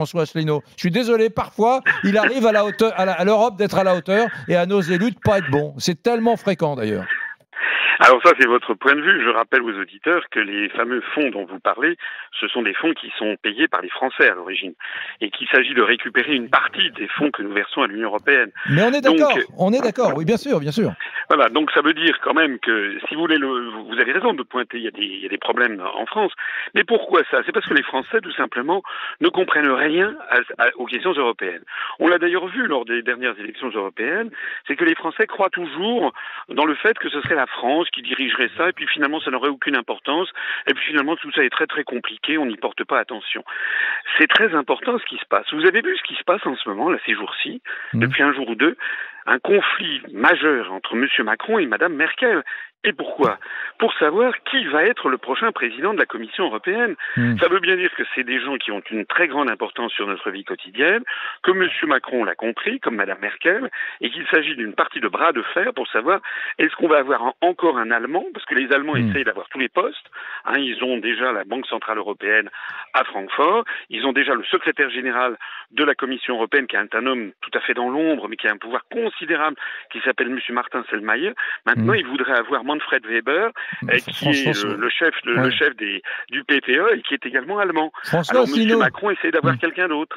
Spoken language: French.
François Asselineau. Je suis désolé, parfois, il arrive à la hauteur, à l'Europe d'être à la hauteur et à nos élus de pas être bon. C'est tellement fréquent d'ailleurs. Alors ça, c'est votre point de vue. Je rappelle aux auditeurs que les fameux fonds dont vous parlez, ce sont des fonds qui sont payés par les Français à l'origine, et qu'il s'agit de récupérer une partie des fonds que nous versons à l'Union européenne. Mais on est d'accord, on est d'accord, oui, bien sûr, bien sûr. Voilà, donc ça veut dire quand même que si vous voulez, le, vous avez raison de pointer, il y, a des, il y a des problèmes en France. Mais pourquoi ça? C'est parce que les Français, tout simplement, ne comprennent rien aux questions européennes. On l'a d'ailleurs vu lors des dernières élections européennes, c'est que les Français croient toujours dans le fait que ce serait la France qui dirigerait ça, et puis finalement ça n'aurait aucune importance, et puis finalement tout ça est très très compliqué, on n'y porte pas attention. C'est très important ce qui se passe. Vous avez vu ce qui se passe en ce moment, là, ces jours-ci, mmh. depuis un jour ou deux, un conflit majeur entre M. Macron et Mme Merkel. Et pourquoi? Pour savoir qui va être le prochain président de la Commission européenne. Hmm. Ça veut bien dire que c'est des gens qui ont une très grande importance sur notre vie quotidienne, que M. Macron l'a compris, comme Mme Merkel, et qu'il s'agit d'une partie de bras de fer pour savoir est-ce qu'on va avoir encore un Allemand, parce que les Allemands hmm. essayent d'avoir tous les postes. Hein, ils ont déjà la Banque Centrale Européenne à Francfort, ils ont déjà le secrétaire général de la Commission Européenne, qui est un homme tout à fait dans l'ombre, mais qui a un pouvoir considérable, qui s'appelle M. Martin Selmayr. Maintenant, hmm. il voudrait avoir Manfred Weber, euh, qui est le, chef, le, chef des, du PPE et qui est également allemand. Alors, M. Macron essaie d'avoir quelqu'un d'autre.